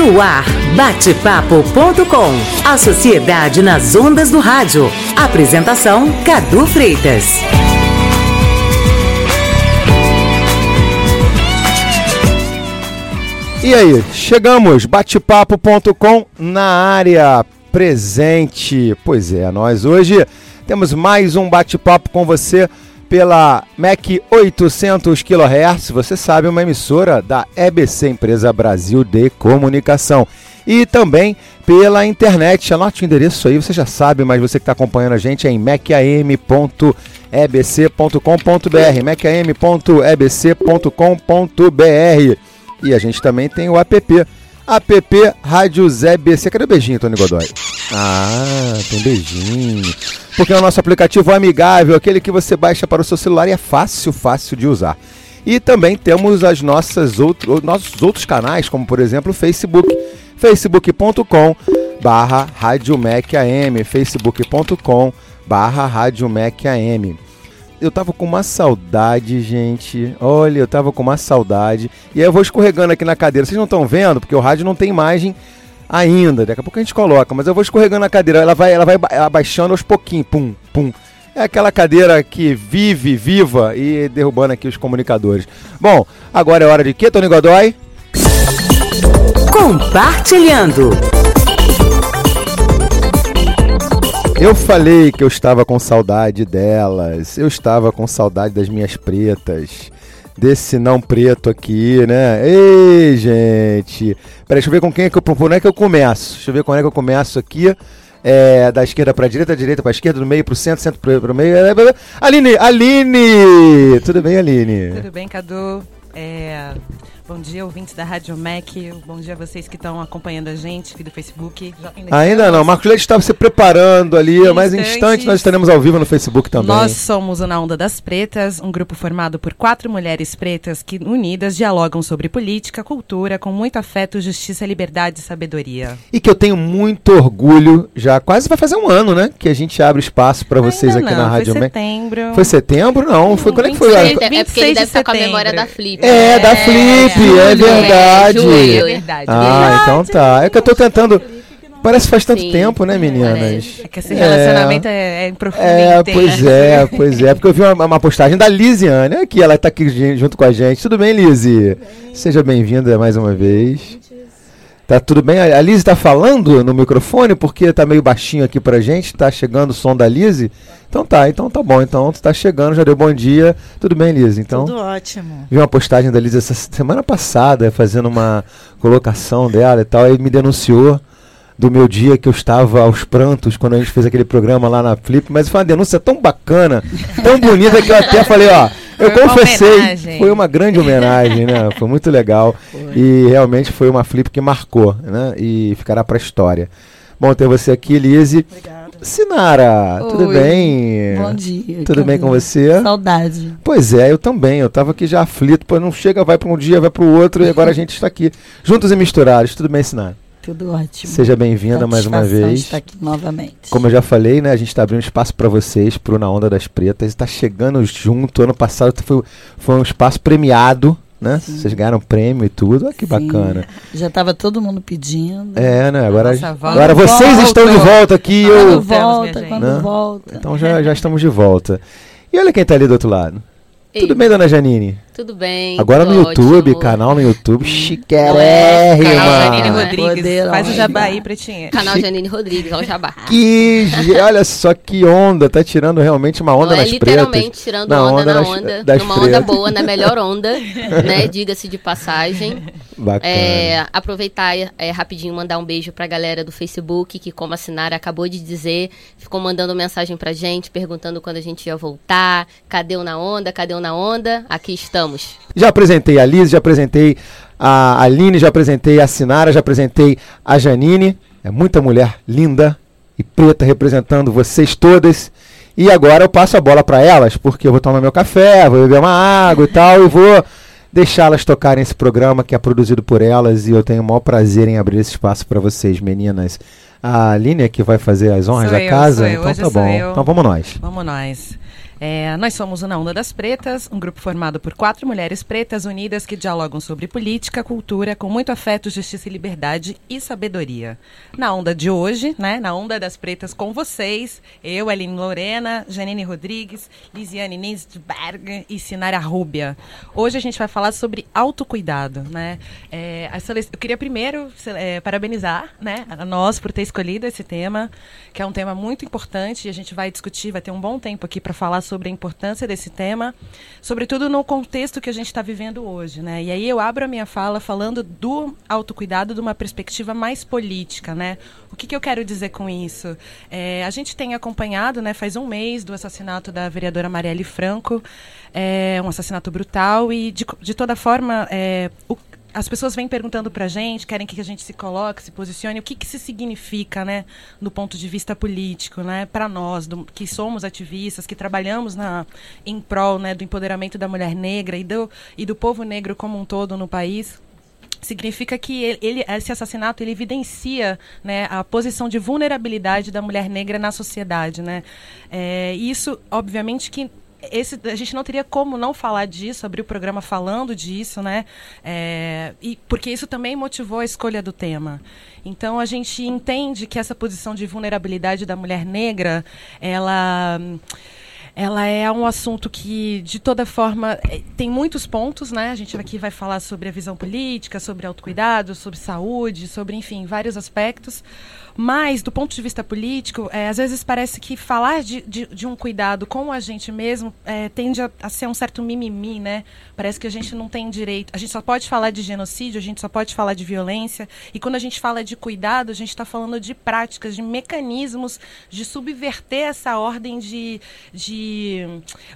No ar, batepapo.com. A sociedade nas ondas do rádio. Apresentação Cadu Freitas. E aí, chegamos, batepapo.com na área presente. Pois é, nós hoje temos mais um bate-papo com você pela MEC 800 kHz, você sabe, uma emissora da EBC, Empresa Brasil de Comunicação. E também pela internet, anote o endereço aí, você já sabe, mas você que está acompanhando a gente é em mecam.ebc.com.br, mecam.ebc.com.br. E a gente também tem o app, app Rádio Zé BC. Cadê o beijinho, Tony Godoy? Ah, tem beijinho porque é o nosso aplicativo amigável, aquele que você baixa para o seu celular e é fácil, fácil de usar. E também temos as nossas outro, nossos outros canais, como por exemplo o Facebook, facebook.com barra AM, facebook.com barra AM. Eu tava com uma saudade, gente. Olha, eu tava com uma saudade. E aí eu vou escorregando aqui na cadeira. Vocês não estão vendo, porque o rádio não tem imagem ainda. Daqui a pouco a gente coloca, mas eu vou escorregando a cadeira, ela vai, ela vai abaixando aos pouquinhos, pum, pum. É aquela cadeira que vive, viva e derrubando aqui os comunicadores. Bom, agora é hora de quê, Tony Godoy? Compartilhando. Eu falei que eu estava com saudade delas, eu estava com saudade das minhas pretas desse não preto aqui, né? Ei, gente! Peraí, deixa eu ver com quem é que eu propor, é que eu começo. Deixa eu ver quando é que eu começo aqui. É, da esquerda para direita, da direita para esquerda, do meio para o centro, centro para o meio. Aline, Aline! Tudo bem, Aline? Tudo bem, Cadu? É, Bom dia, ouvintes da Rádio Mac. Bom dia a vocês que estão acompanhando a gente aqui do Facebook. Ainda não. Marcos Leite estava se preparando ali. Em mais instantes, instante nós estaremos ao vivo no Facebook também. Nós somos o Na Onda das Pretas, um grupo formado por quatro mulheres pretas que, unidas, dialogam sobre política, cultura, com muito afeto, justiça, liberdade e sabedoria. E que eu tenho muito orgulho, já quase vai fazer um ano, né? Que a gente abre espaço para vocês aqui não, na Rádio Mac. Foi setembro. Foi setembro? Não. Foi, quando é que foi? É porque ele deve estar com a memória da Flip. É, da é. É verdade. É, verdade. Ah, então tá. É que eu tô tentando. Parece que faz tanto Sim, tempo, né, meninas? É que esse relacionamento é, é, é profundo. É, pois é, pois é. Porque eu vi uma, uma postagem da Lisiane aqui, ela tá aqui junto com a gente. Tudo bem, Lise? Seja bem-vinda mais uma vez. Tá tudo bem? A Lise tá falando no microfone porque tá meio baixinho aqui pra gente, tá chegando o som da Lise. Então tá, então tá bom. Então tu tá chegando, já deu bom dia. Tudo bem, Lise? Então, Tudo ótimo. Vi uma postagem da Lise essa semana passada, fazendo uma colocação dela e tal, e me denunciou do meu dia que eu estava aos prantos quando a gente fez aquele programa lá na Flip, mas foi uma denúncia tão bacana, tão bonita que eu até falei, ó, eu confessei, foi uma grande homenagem, né? Foi muito legal. Foi. E realmente foi uma flip que marcou, né? E ficará para a história. Bom ter você aqui, Lise. Obrigada. Sinara, Oi. tudo bem? Bom dia. Tudo bem com você? Saudade. Pois é, eu também. Eu estava aqui já aflito, pois não chega, vai para um dia, vai para o outro, e agora a gente está aqui, juntos e misturados. Tudo bem, Sinara? Tudo ótimo. Seja bem-vinda mais uma vez. estar aqui novamente. Como eu já falei, né, a gente está abrindo espaço para vocês, para o Na Onda das Pretas. Está chegando junto. Ano passado foi, foi um espaço premiado, né? Sim. Vocês ganharam prêmio e tudo. Olha que Sim. bacana. Já estava todo mundo pedindo. É, né? Agora, agora vocês volta. estão de volta aqui. Quando eu, volta, quando né? volta. Então já, já estamos de volta. E olha quem está ali do outro lado. Ei. Tudo bem, dona Janine? Tudo bem. Agora no YouTube, canal no YouTube, chiquérrimo. Canal Janine Rodrigues. Faz o jabá aí, pretinha. Canal Janine Rodrigues, olha o jabá. Que, olha só que onda, tá tirando realmente uma onda Não, é nas literalmente pretas. tirando na onda, onda na onda, das numa pretas. onda boa, na melhor onda, né, diga-se de passagem. Bacana. É, aproveitar é, rapidinho, mandar um beijo pra galera do Facebook, que como a Sinara acabou de dizer, ficou mandando mensagem pra gente, perguntando quando a gente ia voltar, cadê o Na Onda, cadê o Na Onda, aqui estamos vamos. Já apresentei a Liz, já apresentei a Aline, já apresentei a Sinara, já apresentei a Janine. É muita mulher linda e preta representando vocês todas. E agora eu passo a bola para elas, porque eu vou tomar meu café, vou beber uma água e tal, e vou deixá-las tocarem esse programa que é produzido por elas e eu tenho o maior prazer em abrir esse espaço para vocês, meninas. A Aline é que vai fazer as honras sou da eu, casa? então tá bom. Eu. Então vamos nós. Vamos nós. É, nós somos o Na Onda das Pretas, um grupo formado por quatro mulheres pretas unidas que dialogam sobre política, cultura, com muito afeto, justiça e liberdade e sabedoria. Na onda de hoje, né, na Onda das Pretas com vocês, eu, Aline Lorena, Janine Rodrigues, Lisiane Ninsberg e Sinara Rúbia. Hoje a gente vai falar sobre autocuidado, né? É, eu queria primeiro é, parabenizar, né, a nós por ter escolhido esse tema, que é um tema muito importante e a gente vai discutir, vai ter um bom tempo aqui para falar sobre a importância desse tema, sobretudo no contexto que a gente está vivendo hoje, né? E aí eu abro a minha fala falando do autocuidado de uma perspectiva mais política, né? O que, que eu quero dizer com isso? É, a gente tem acompanhado, né, faz um mês do assassinato da vereadora Marielle Franco, é um assassinato brutal e de, de toda forma é, o as pessoas vêm perguntando pra gente, querem que a gente se coloque, se posicione, o que que isso significa, né, do ponto de vista político, né, para nós, do, que somos ativistas, que trabalhamos na em prol, né, do empoderamento da mulher negra e do e do povo negro como um todo no país significa que ele, ele- esse assassinato ele evidencia né, a posição de vulnerabilidade da mulher negra na sociedade, né? É, isso, obviamente, que esse, a gente não teria como não falar disso, abrir o programa falando disso, né? É, e porque isso também motivou a escolha do tema. Então a gente entende que essa posição de vulnerabilidade da mulher negra, ela ela é um assunto que, de toda forma, eh, tem muitos pontos, né? A gente aqui vai falar sobre a visão política, sobre autocuidado, sobre saúde, sobre, enfim, vários aspectos. Mas, do ponto de vista político, eh, às vezes parece que falar de, de, de um cuidado com a gente mesmo eh, tende a, a ser um certo mimimi, né? Parece que a gente não tem direito. A gente só pode falar de genocídio, a gente só pode falar de violência. E quando a gente fala de cuidado, a gente está falando de práticas, de mecanismos de subverter essa ordem de, de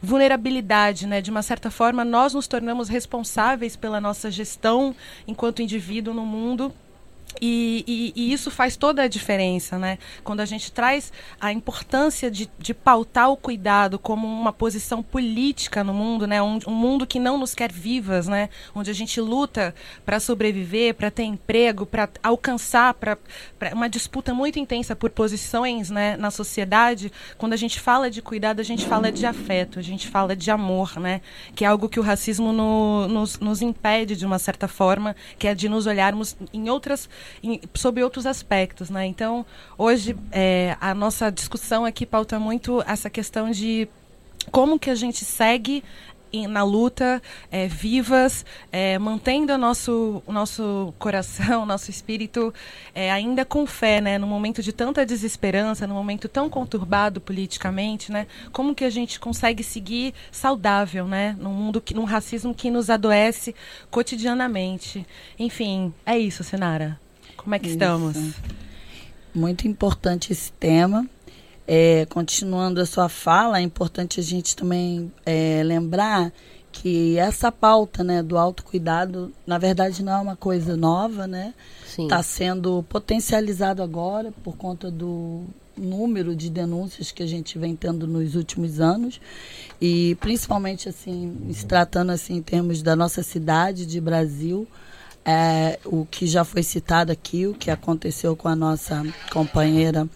vulnerabilidade, né? De uma certa forma, nós nos tornamos responsáveis pela nossa gestão enquanto indivíduo no mundo. E, e- e isso faz toda a diferença, né? Quando a gente traz a importância de, de pautar o cuidado como uma posição política no mundo, né? Um, um mundo que não nos quer vivas, né? Onde a gente luta para sobreviver, para ter emprego, para alcançar, para uma disputa muito intensa por posições, né? Na sociedade. Quando a gente fala de cuidado, a gente fala de afeto, a gente fala de amor, né? Que é algo que o racismo no- nos, nos impede de uma certa forma, que é de nos olharmos em outras em, sob outros aspectos, né? Então, hoje é, a nossa discussão aqui pauta muito essa questão de como que a gente segue na luta, é, vivas, é, mantendo o nosso, o nosso coração, nosso espírito é, ainda com fé, né? No momento de tanta desesperança, num momento tão conturbado politicamente, né? Como que a gente consegue seguir saudável, né? Num mundo, que, num racismo que nos adoece cotidianamente. Enfim, é isso, Sinara. Como é que Isso. estamos? Muito importante esse tema. É, continuando a sua fala, é importante a gente também é, lembrar que essa pauta né, do autocuidado, na verdade, não é uma coisa nova, né? Está sendo potencializado agora por conta do número de denúncias que a gente vem tendo nos últimos anos e principalmente assim se tratando assim em termos da nossa cidade de Brasil é, o que já foi citado aqui o que aconteceu com a nossa companheira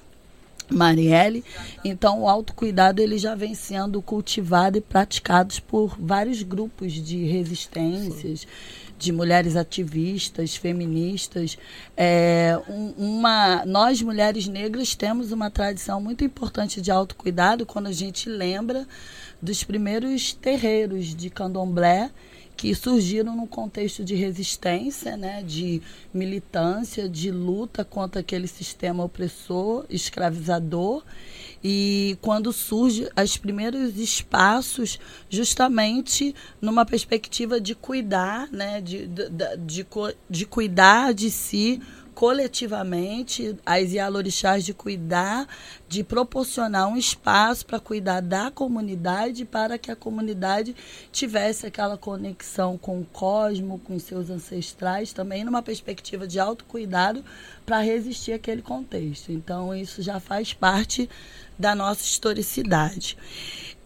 Marielle. Então, o autocuidado ele já vem sendo cultivado e praticado por vários grupos de resistências, de mulheres ativistas, feministas. É, um- uma, nós, mulheres negras, temos uma tradição muito importante de autocuidado quando a gente lembra dos primeiros terreiros de candomblé que surgiram num contexto de resistência, né, de militância, de luta contra aquele sistema opressor, escravizador. E quando surge os primeiros espaços, justamente numa perspectiva de cuidar, né, de, de, de, de cuidar de si coletivamente, as Yalorixás de cuidar, de proporcionar um espaço para cuidar da comunidade, para que a comunidade tivesse aquela conexão com o cosmo, com os seus ancestrais, também numa perspectiva de autocuidado para resistir àquele contexto. Então, isso já faz parte da nossa historicidade.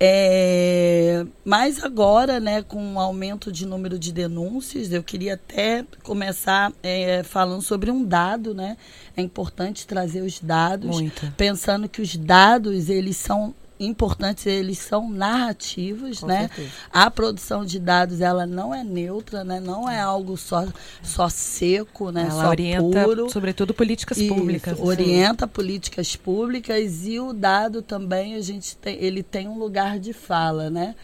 É, mas agora, né, com o aumento de número de denúncias, eu queria até começar é, falando sobre um dado, né? É importante trazer os dados, Muito. pensando que os dados eles são importantes, eles são narrativos, Com né? certeza. A produção de dados, ela não é neutra, né? Não é algo só, só seco, né? Ela só orienta, puro. sobretudo, políticas Isso, públicas. assim. orienta políticas públicas e o dado também a gente tem, ele tem um lugar de fala, né?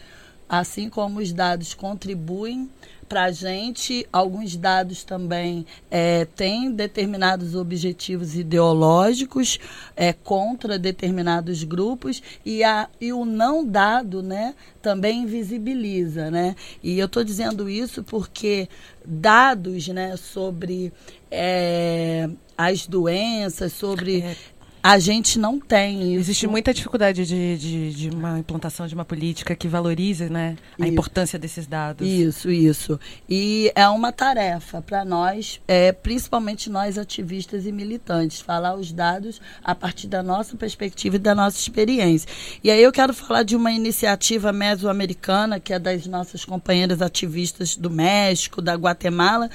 Assim como os dados contribuem para a gente, alguns dados também é, têm determinados objetivos ideológicos é, contra determinados grupos e, a, e o não dado, né, também invisibiliza, né? E eu estou dizendo isso porque dados, né, sobre é, as doenças, sobre É. a gente não tem isso. Existe muita dificuldade de, de, de uma implantação de uma política que valorize né, a Isso. importância desses dados. Isso, isso. E é uma tarefa para nós, é, principalmente nós ativistas e militantes, falar os dados a partir da nossa perspectiva e da nossa experiência. E aí eu quero falar de uma iniciativa mesoamericana, que é das nossas companheiras ativistas do México, da Guatemala.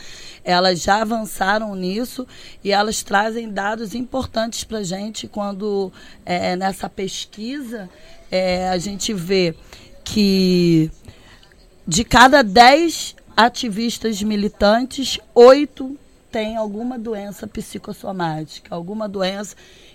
Elas já avançaram nisso e elas trazem dados importantes para a gente quando é, nessa pesquisa é, a gente vê que de cada 10 ativistas militantes, oito têm alguma doença psicossomática, alguma doença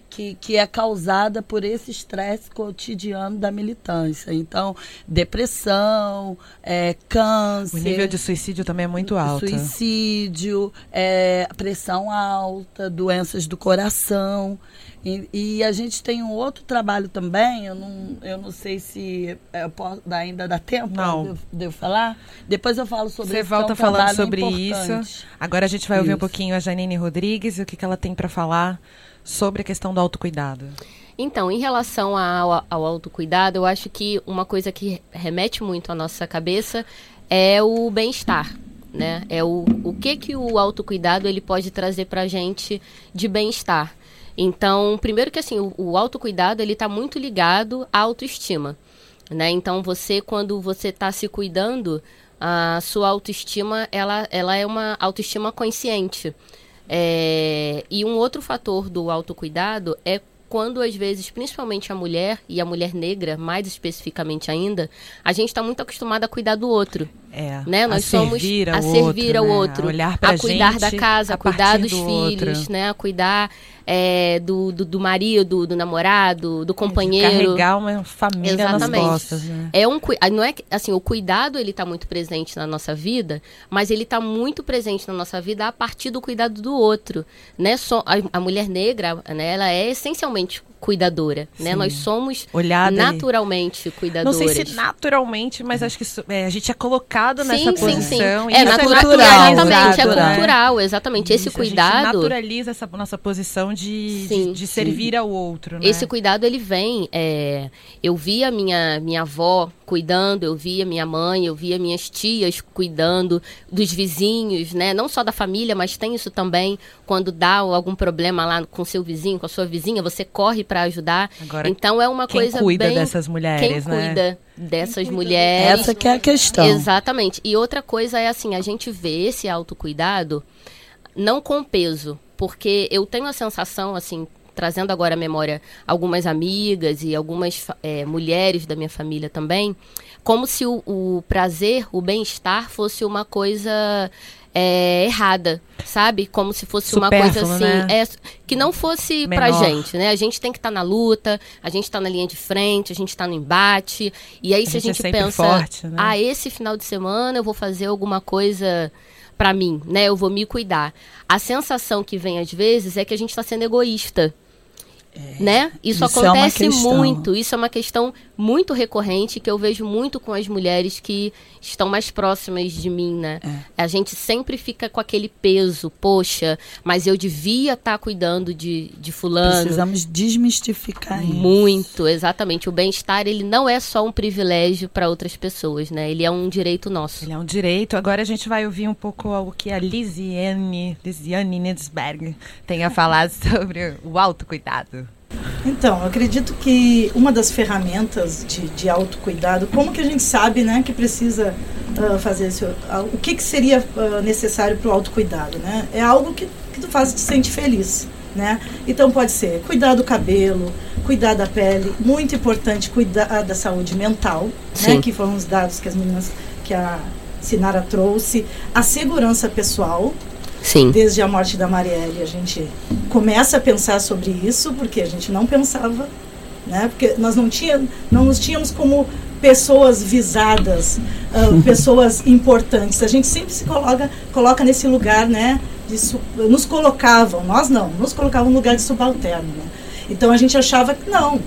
que, que é causada por esse estresse cotidiano da militância. Então, depressão, é, O câncer. nível de suicídio também é muito alto. Suicídio, é, pressão alta, doenças do coração. E, e a gente tem um outro trabalho também, eu não, eu não sei se é, eu posso, ainda dá tempo Não. de eu- de eu falar. Depois eu falo sobre Você isso, que é um volta falando sobre importante. isso. Agora a gente vai ouvir um Isso. pouquinho a Janine Rodrigues e o que, que ela tem para falar sobre a questão do autocuidado. Então, em relação ao, ao autocuidado, eu acho que uma coisa que remete muito à nossa cabeça é o bem-estar. Né? É o, o que, que o autocuidado ele pode trazer para a gente de bem-estar. Então, primeiro que assim, o, o autocuidado ele está muito ligado à autoestima. Né? Então, você, quando você está se cuidando, a sua autoestima ela, ela é uma autoestima consciente. É, e um outro fator do autocuidado é quando, às vezes, principalmente a mulher, e a mulher negra, mais especificamente ainda, a gente está muito acostumada a cuidar do outro. É, Né? Nós somos servir a servir ao né? outro, a olhar pra a cuidar gente da casa, a cuidar dos do filhos, outro. né? A cuidar é, do, do, do marido, do namorado, do companheiro. Carregar uma família Exatamente. nas costas, né? É um, não é assim, o cuidado ele está muito presente na nossa vida, mas ele está muito presente na nossa vida a partir do cuidado do outro, né? Só a, a mulher negra, né? Ela é essencialmente cuidadora, né? Sim. Nós somos Olhada e- naturalmente Não cuidadoras. sei se naturalmente, mas acho que isso- é, a gente é colocado nessa sim, sim, sim. posição. e É isso natural, cultural, exatamente, é exato, né? cultural, exatamente. Esse Isso, A gente cuidado, naturaliza essa nossa posição de, Sim, de, de servir ao outro, né? Esse cuidado ele vem. é, eu via minha minha avó cuidando, eu via minha mãe, eu via minhas tias cuidando dos vizinhos, né? Não só da família, mas tem isso também quando dá algum problema lá com seu vizinho, com a sua vizinha, você corre para ajudar. Agora, então é uma Quem coisa cuida bem dessas mulheres, quem né? cuida dessas mulheres. Essa que é a questão. Exatamente. E outra coisa é assim, a gente vê esse autocuidado não com peso, porque eu tenho a sensação, assim, trazendo agora à memória algumas amigas e algumas eh, mulheres da minha família também, como se o, o prazer, o bem-estar fosse uma coisa eh, errada, sabe? Como se fosse uma coisa assim, né? é, que não fosse pra Menor. gente, né? A gente tem que estar na luta, a gente tá na linha de frente, a gente tá no embate, e aí A se a gente é gente pensa, forte, né? ah, esse final de semana eu vou fazer alguma coisa pra mim, né? Eu vou me cuidar. A sensação que vem às vezes é que a gente tá sendo egoísta. Né? Isso, isso é acontece questão. muito. Isso é uma questão muito recorrente que eu vejo muito com as mulheres que estão mais próximas de mim, né? É. A gente sempre fica com aquele peso, poxa, mas eu devia estar cuidando de, de fulano. Precisamos desmistificar isso. Muito, exatamente. O bem-estar, ele não é só um privilégio para outras pessoas, né? Ele é um direito nosso. Ele é um direito. Agora a gente vai ouvir um pouco o que a Lisiane, Lisiane Nidsberg tem a falar sobre o autocuidado. Então, eu acredito que uma das ferramentas de, de autocuidado, como que a gente sabe né, que precisa ah, fazer esse, ah, o que, que seria ah, necessário para o autocuidado, né? É algo que, que tu faz te sente feliz. né? Então pode ser cuidar do cabelo, cuidar da pele, muito importante cuidar da saúde mental, né? Que foram os dados que as meninas que a Sinara trouxe, a segurança pessoal, Sim. desde a morte da Marielle, a gente começa a pensar sobre isso, porque a gente não pensava, né? Porque nós não, tinha, não nos tínhamos como pessoas visadas, ah, pessoas importantes. A gente sempre se coloca, coloca nesse lugar, né? De nos colocavam, nós não, nos colocavam no lugar de subalterno. Né? Então a gente achava que não,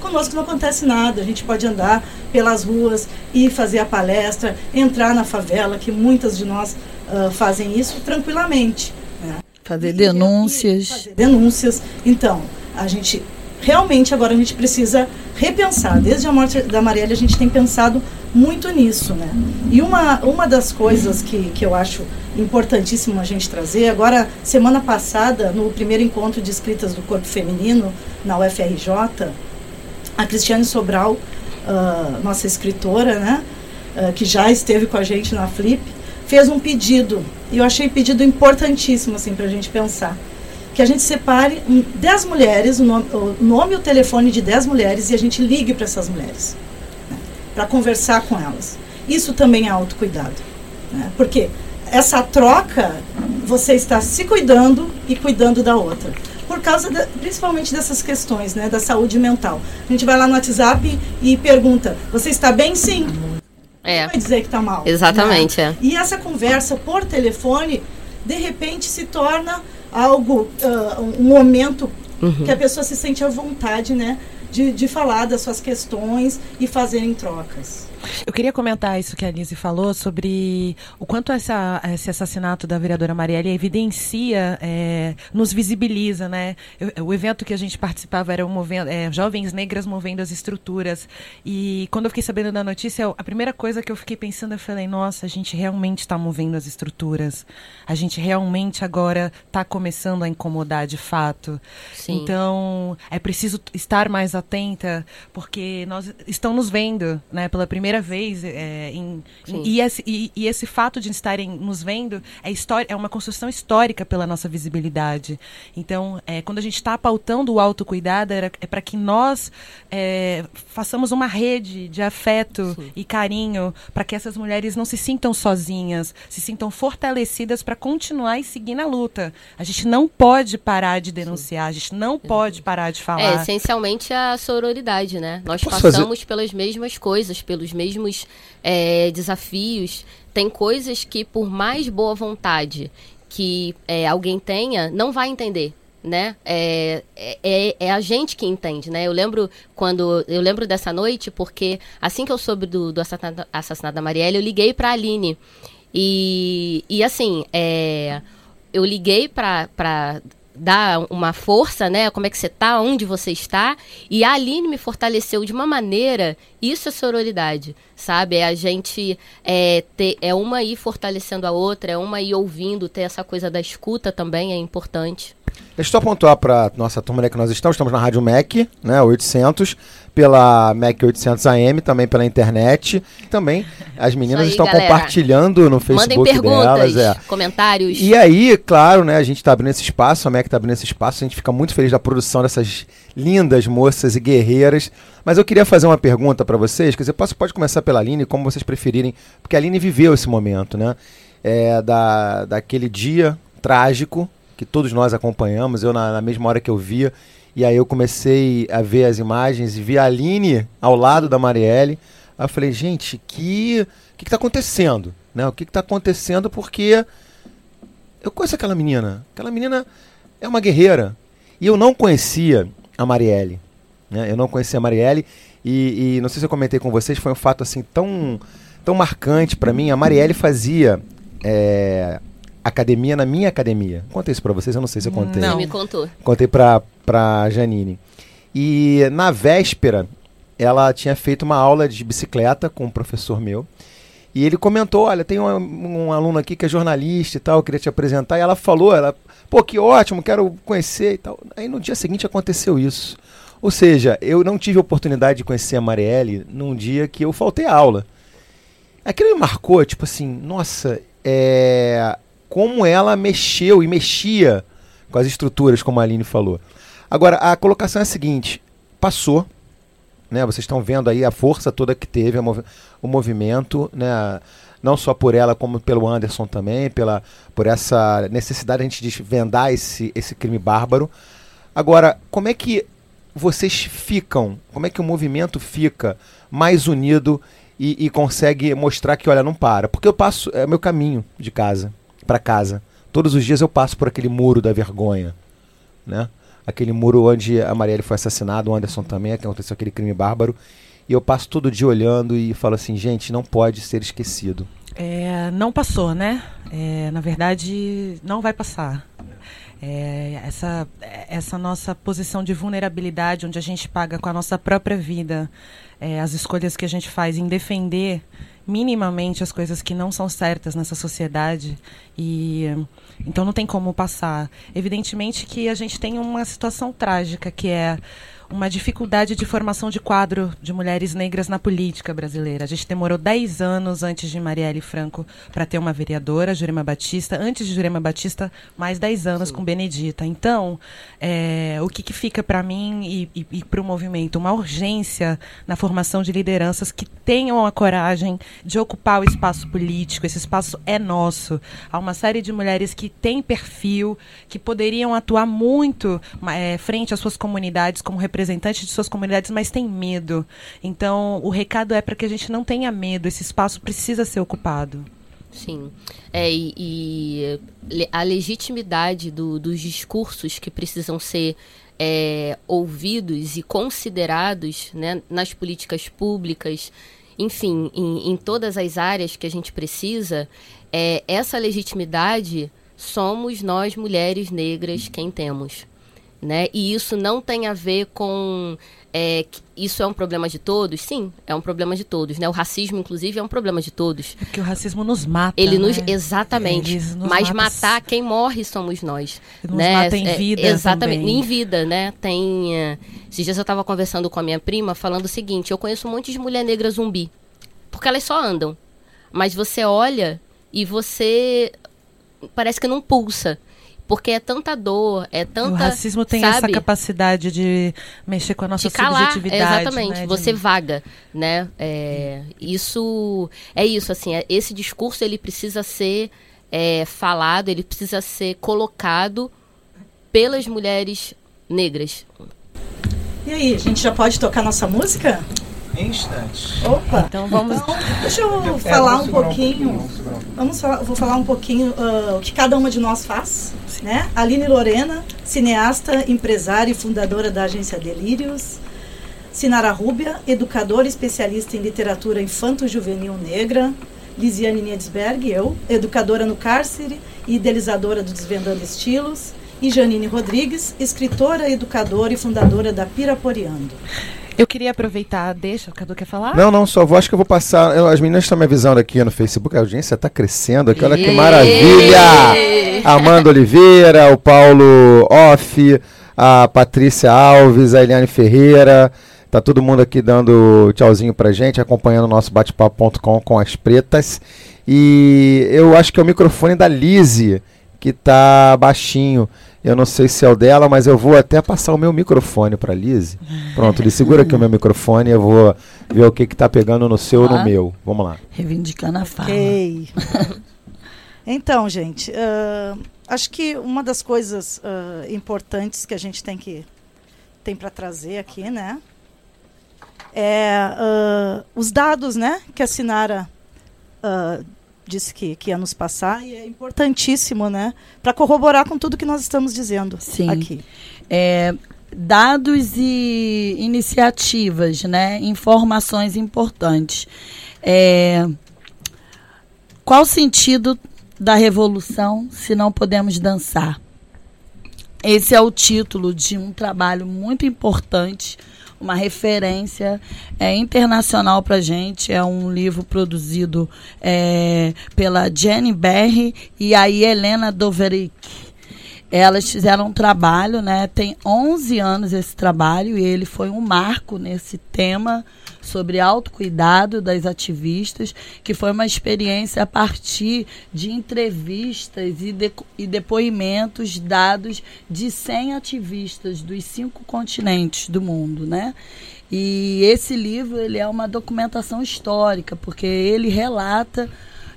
conosco não acontece nada, a gente pode andar pelas ruas e fazer a palestra, entrar na favela, que muitas de nós ah, fazem isso tranquilamente. Né? Fazer E- denúncias. e fazer denúncias. Então, a gente realmente agora a gente precisa repensar. Desde a morte da Marielle a gente tem pensado muito nisso, né? E uma, uma das coisas que, que eu acho importantíssimo a gente trazer, agora, semana passada, no primeiro encontro de escritas do corpo feminino, na UFRJ, a Cristiane Sobral, ah, nossa escritora, né? ah, que já esteve com a gente na Flip, fez um pedido. E eu achei pedido importantíssimo, assim, para a gente pensar. Que a gente separe hum, 10 mulheres, o nome, o nome e o telefone de 10 mulheres, e a gente ligue para essas mulheres. Né? Para conversar com elas. Isso também é autocuidado. Né? Porque essa troca, você está se cuidando e cuidando da outra. Por causa, da- principalmente dessas questões, né, da saúde mental. A gente vai lá no WhatsApp e pergunta: Você está bem? Sim. É. Vai dizer que está mal. Exatamente, né? é. E essa conversa por telefone, de repente, se torna algo, ah, um momento Uhum. que a pessoa se sente à vontade, né? De, de falar das suas questões e fazerem trocas. Eu queria comentar isso que a Lise falou sobre o quanto essa, esse assassinato da vereadora Marielle evidencia, é, nos visibiliza, né? Eu- o evento que a gente participava era movendo, é, jovens negras movendo as estruturas. E quando eu fiquei sabendo da notícia, a primeira coisa que eu fiquei pensando, eu falei, nossa, a gente realmente está movendo as estruturas. A gente realmente agora está começando a incomodar de fato. Sim. Então, é preciso estar mais atenta, porque nós estão nos vendo, né, pela primeira vez. é, em- Sim. e, esse, e- e esse fato de estarem nos vendo é, história, é uma construção histórica pela nossa visibilidade. Então, é, quando a gente está pautando o autocuidado, era- é para que nós é, façamos uma rede de afeto e carinho para que essas mulheres não se sintam sozinhas, se sintam fortalecidas para continuar e seguir na luta. A gente não pode parar de denunciar, a gente não pode parar de É, falar. essencialmente a sororidade, né? Nós Posso passamos pelas mesmas coisas, pelos mesmos é, desafios. Tem coisas que, por mais boa vontade que é, alguém tenha, não vai entender. Né? É, é- é, é a gente que entende, né? Eu lembro quando eu lembro dessa noite porque assim que eu soube do, do assassinato, da Marielle, eu liguei pra Aline e, e assim, é, eu liguei pra dar uma força, né? Como é que você tá, onde você está. E a Aline me fortaleceu de uma maneira. Isso é sororidade, sabe? É a gente é, ter, é uma aí fortalecendo a outra, é uma aí ouvindo, ter essa coisa da escuta também é importante. Deixa eu só pontuar para nossa turma né, que nós estamos. Estamos na Rádio MEC, né, 800, pela MEC 800 AM, também pela internet. Também as meninas aí, estão galera. compartilhando no Mandem Facebook perguntas, delas. É. comentários. E aí, claro, né, a gente está abrindo esse espaço, a MEC está abrindo esse espaço, a gente fica muito feliz da produção dessas lindas moças e guerreiras. Mas eu queria fazer uma pergunta para vocês, quer dizer, posso, pode começar pela Aline, como vocês preferirem, porque a Aline viveu esse momento, né? É, da, daquele dia trágico que todos nós acompanhamos, eu na, na mesma hora que eu via, e aí eu comecei a ver as imagens e vi a Aline ao lado da Marielle. Aí eu falei, gente, que que está acontecendo? Né? O que está acontecendo? Porque eu conheço aquela menina. Aquela menina é uma guerreira. E eu não conhecia a Marielle. Né? Eu não conhecia a Marielle. E, e não sei se eu comentei com vocês, foi um fato assim tão, tão marcante para mim. A Marielle fazia é, academia na minha academia. Contei isso para vocês, eu não sei se eu contei. Não. Me contou. Contei pra, pra Janine. E na véspera, ela tinha feito uma aula de bicicleta com um professor meu. E ele comentou: Olha, tem um, um aluno aqui que é jornalista e tal, eu queria te apresentar. E ela falou: ela, Pô, que ótimo, quero conhecer e tal. Aí no dia seguinte aconteceu isso. Ou seja, eu não tive a oportunidade de conhecer a Marielle num dia que eu faltei a aula. Aquilo me marcou, tipo assim, nossa, é, como ela mexeu e mexia com as estruturas, como a Aline falou. Agora, a colocação é a seguinte: passou, né? Vocês estão vendo aí a força toda que teve mov o movimento, né? Não só por ela, como pelo Anderson também, pela, por essa necessidade de a gente desvendar esse, esse crime bárbaro. Agora, como é que vocês ficam, como é que o movimento fica mais unido e, e consegue mostrar que, olha, não para? Porque eu passo, é meu caminho de casa para casa. Todos os dias eu passo por aquele muro da vergonha, né? Aquele muro onde a Marielle foi assassinada, o Anderson também, que aconteceu aquele crime bárbaro. E eu passo todo dia olhando e falo assim, gente, não pode ser esquecido. É, não passou, né? É, na verdade, não vai passar. É, essa, essa nossa posição de vulnerabilidade, onde a gente paga com a nossa própria vida é, as escolhas que a gente faz em defender minimamente as coisas que não são certas nessa sociedade e então não tem como passar. Evidentemente que a gente tem uma situação trágica que é uma dificuldade de formação de quadro de mulheres negras na política brasileira. A gente demorou 10 anos antes de Marielle Franco para ter uma vereadora, Jurema Batista. Antes de Jurema Batista, mais 10 anos Sim. com Benedita. Então, é, o que, que fica para mim e, e, e para o movimento? Uma urgência na formação de lideranças que tenham a coragem de ocupar o espaço político. Esse espaço é nosso. Há uma série de mulheres que têm perfil, que poderiam atuar muito é, frente às suas comunidades como representantes representantes de suas comunidades, mas tem medo. Então, o recado é para que a gente não tenha medo, esse espaço precisa ser ocupado. Sim. É, e, e a legitimidade do, dos discursos que precisam ser é, ouvidos e considerados né, nas políticas públicas, enfim, em, em, todas as áreas que a gente precisa, é, essa legitimidade somos nós, mulheres negras, quem temos né? E isso não tem a ver com é, isso é um problema de todos? Sim, é um problema de todos, né? O racismo, inclusive, é um problema de todos. É porque o racismo nos mata. Ele né? nos exatamente. Nos mas mata... matar quem morre somos nós. Ele né? Nos mata em é, vida. É, exatamente, também. em vida, né? Tem. Uh, esses dias eu estava conversando com a minha prima falando o seguinte: eu conheço um monte de mulher negra zumbi, porque elas só andam. Mas você olha e você parece que não pulsa. Porque é tanta dor, é tanta. O racismo tem sabe? essa capacidade de mexer com a nossa calar, subjetividade. Exatamente. Né? Você vaga, né? É, isso é isso, assim. É, esse discurso ele precisa ser é, falado, ele precisa ser colocado pelas mulheres negras. E aí, a gente já pode tocar nossa música? Em instantes. Opa! Então vamos. Então, deixa eu, eu falar um pouquinho. Um pouquinho vamos falar, vou falar um pouquinho uh, o que cada uma de nós faz. Né? Aline Lorena, cineasta, empresária e fundadora da agência Delírios. Sinara Rúbia, educadora especialista em literatura infanto-juvenil negra. Lisiane Nietzberg, eu, educadora no cárcere e idealizadora do Desvendando Estilos. E Janine Rodrigues, escritora, educadora e fundadora da Piraporeando. Eu queria aproveitar, deixa, o Cadu quer falar? Não, não, só vou, acho que eu vou passar. Eu, as meninas estão me avisando aqui no Facebook, a audiência está crescendo aqui, olha que maravilha! Amanda Oliveira, o Paulo Off, a Patrícia Alves, a Eliane Ferreira. Tá todo mundo aqui dando tchauzinho pra gente, acompanhando o nosso bate-papo.com com as pretas. E eu acho que é o microfone da Lise que tá baixinho. Eu não sei se é o dela, mas eu vou até passar o meu microfone para Lise. Pronto, ele segura aqui o meu microfone e eu vou ver o que que tá pegando no seu ah, ou no meu. Vamos lá. Reivindicando a fala. Ok. então, gente, uh, acho que uma das coisas uh, importantes que a gente tem que tem para trazer aqui, né, é uh, os dados, né, que a Sinara disse que, que ia nos passar e é importantíssimo, né, para corroborar com tudo que nós estamos dizendo Sim. aqui. É, dados e iniciativas, né, informações importantes. É, qual o sentido da revolução se não podemos dançar? Esse é o título de um trabalho muito importante uma referência é, internacional para gente. É um livro produzido é, pela Jenny Berry e a Helena Doverick. Elas fizeram um trabalho, né? Tem 11 anos esse trabalho e ele foi um marco nesse tema sobre autocuidado das ativistas, que foi uma experiência a partir de entrevistas e, de, e depoimentos dados de 100 ativistas dos cinco continentes do mundo, né? E esse livro ele é uma documentação histórica, porque ele relata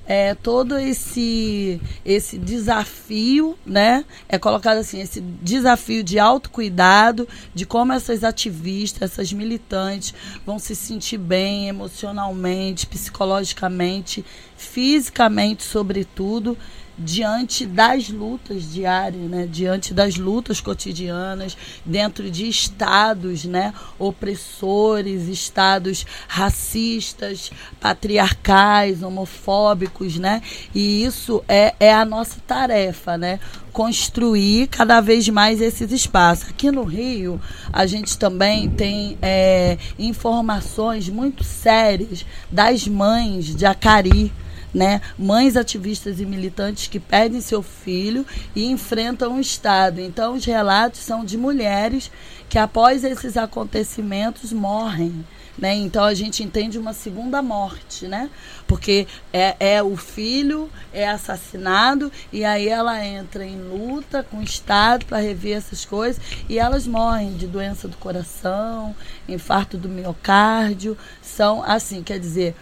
é, todo esse esse desafio, né? É colocado assim, esse desafio de autocuidado, de como essas ativistas, essas militantes vão se sentir bem emocionalmente, psicologicamente, fisicamente, sobretudo, diante das lutas diárias, né? diante das lutas cotidianas, dentro de estados né? opressores, estados racistas, patriarcais, homofóbicos, né? E isso é, é a nossa tarefa, né? Construir cada vez mais esses espaços. Aqui no Rio, a gente também tem é, informações muito sérias das mães de Acari, né? Mães ativistas e militantes que perdem seu filho e enfrentam o Estado. Então, os relatos são de mulheres que, após esses acontecimentos, morrem. Né? Então a gente entende uma segunda morte, né? Porque é, é o filho é assassinado e aí ela entra em luta com o Estado para rever essas coisas e elas morrem de doença do coração, infarto do miocárdio, são assim, quer dizer,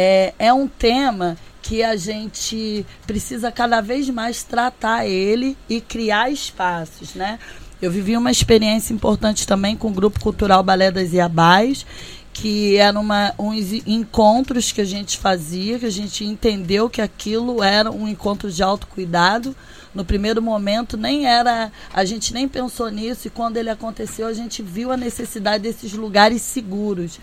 é, é um tema que a gente precisa cada vez mais tratar ele e criar espaços, né? Eu vivi uma experiência importante também com o Grupo Cultural Balé das Iabás, que eram uma, uns encontros que a gente fazia, que a gente entendeu que aquilo era um encontro de autocuidado. No primeiro momento nem era, a gente nem pensou nisso e quando ele aconteceu a gente viu a necessidade desses lugares seguros,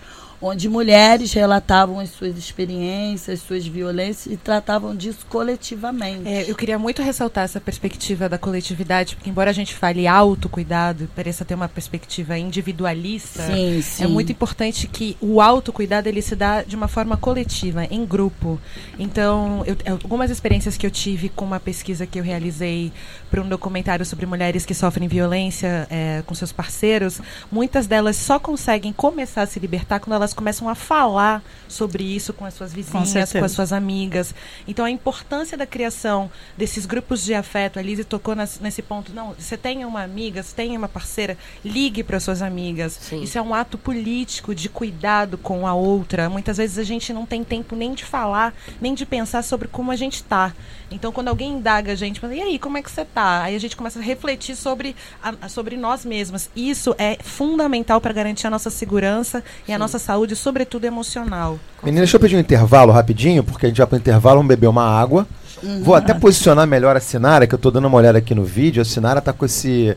onde mulheres relatavam as suas experiências, suas violências e tratavam disso coletivamente. É, eu queria muito ressaltar essa perspectiva da coletividade, porque embora a gente fale autocuidado, pareça ter uma perspectiva individualista, sim, sim. é muito importante que o autocuidado ele se dá de uma forma coletiva, em grupo. Então, eu, algumas experiências que eu tive com uma pesquisa que eu realizei para um documentário sobre mulheres que sofrem violência é, com seus parceiros, muitas delas só conseguem começar a se libertar quando elas começam a falar sobre isso com as suas vizinhas, com, com as suas amigas. Então, a importância da criação desses grupos de afeto, a Lise tocou nas, nesse ponto. Não, você tem uma amiga, você tem uma parceira, ligue para suas amigas. Sim. Isso é um ato político de cuidado com a outra. Muitas vezes a gente não tem tempo nem de falar, nem de pensar sobre como a gente está. Então, quando alguém indaga a gente, e aí, como é que você está? Aí a gente começa a refletir sobre, a, sobre nós mesmas. Isso é fundamental para garantir a nossa segurança e Sim. a nossa saúde, sobretudo emocional. Menina, deixa eu pedir um intervalo rapidinho, porque a gente vai para o intervalo, vamos beber uma água. Uhum. Vou até posicionar melhor a Sinara, que eu estou dando uma olhada aqui no vídeo. A Sinara está com esse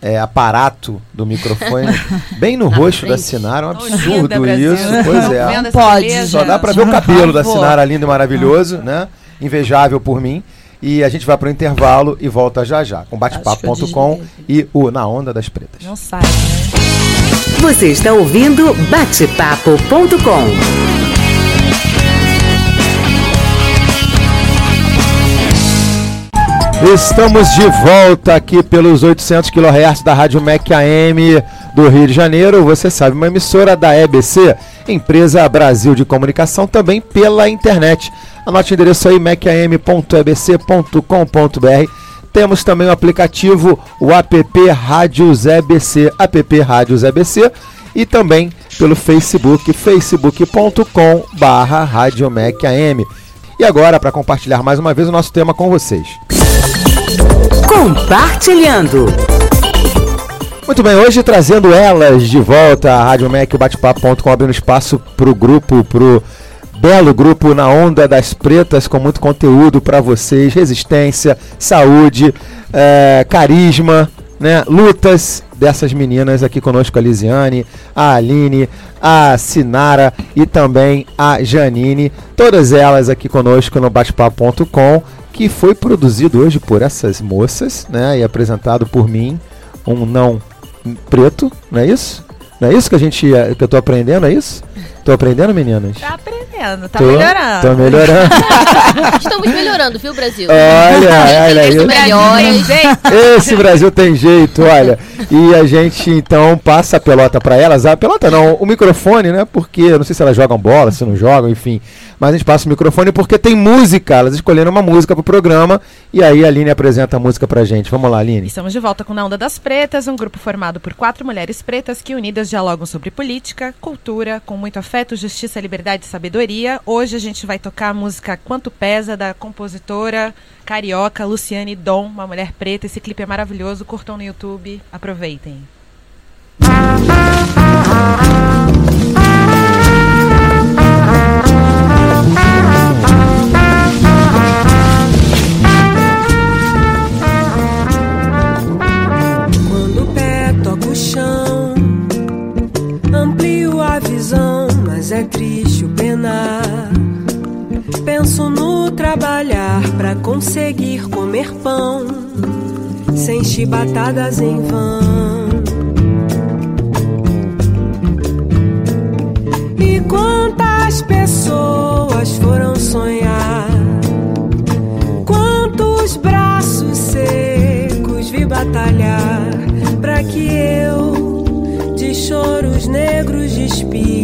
é, aparato do microfone bem no rosto da Sinara. É um absurdo isso. Pois é. Não pode. Só dá para ver o cabelo da Sinara lindo e maravilhoso, né? Invejável por mim. E a gente vai para o intervalo e volta já já com batepapo.com e o Na Onda das Pretas. Não sai, né? Você está ouvindo batepapo.com. Estamos de volta aqui pelos 800 kHz da Rádio MEC AM do Rio de Janeiro. Você sabe, uma emissora da EBC, Empresa Brasil de Comunicação, também pela internet. Anote o endereço aí, mecam.ebc.com.br temos também o aplicativo, o app Rádios EBC, app Rádios EBC, e também pelo Facebook, facebook.com barra E agora, para compartilhar mais uma vez o nosso tema com vocês. Compartilhando. Muito bem, hoje trazendo elas de volta à Rádio Mec, bate-papo.com, abrindo espaço para o grupo, para o belo grupo na onda das pretas com muito conteúdo para vocês, resistência, saúde, é, carisma, né, lutas dessas meninas aqui conosco, a Lisiane, a Aline, a Sinara e também a Janine, todas elas aqui conosco no batepapo.com, que foi produzido hoje por essas moças, né, e apresentado por mim, um não preto, não é isso? Não é isso que a gente que eu estou aprendendo, é isso? Tô aprendendo, meninas? Tá aprendendo, tá tô, melhorando. Tô melhorando. Estamos melhorando, viu, Brasil? Olha, olha aí. Isso melhora. Esse Brasil tem jeito, olha. E a gente então passa a pelota para elas. A pelota não, o microfone, né? Porque eu não sei se elas jogam bola, se não jogam, enfim. Mas a gente passa o microfone porque tem música. Elas escolheram uma música pro programa e aí a Aline apresenta a música pra gente. Vamos lá, Aline. Estamos de volta com Na Onda das Pretas, um grupo formado por quatro mulheres pretas que unidas dialogam sobre política, cultura, com muito afeto, justiça, liberdade e sabedoria. Hoje a gente vai tocar a música Quanto Pesa da compositora carioca Luciane Dom, uma mulher preta. Esse clipe é maravilhoso, curtam no YouTube, aproveitem. É triste o penar. Penso no trabalhar pra conseguir comer pão, sem chibatadas em vão. E quantas pessoas foram sonhar? Quantos braços secos vi batalhar pra que eu de choros negros despisse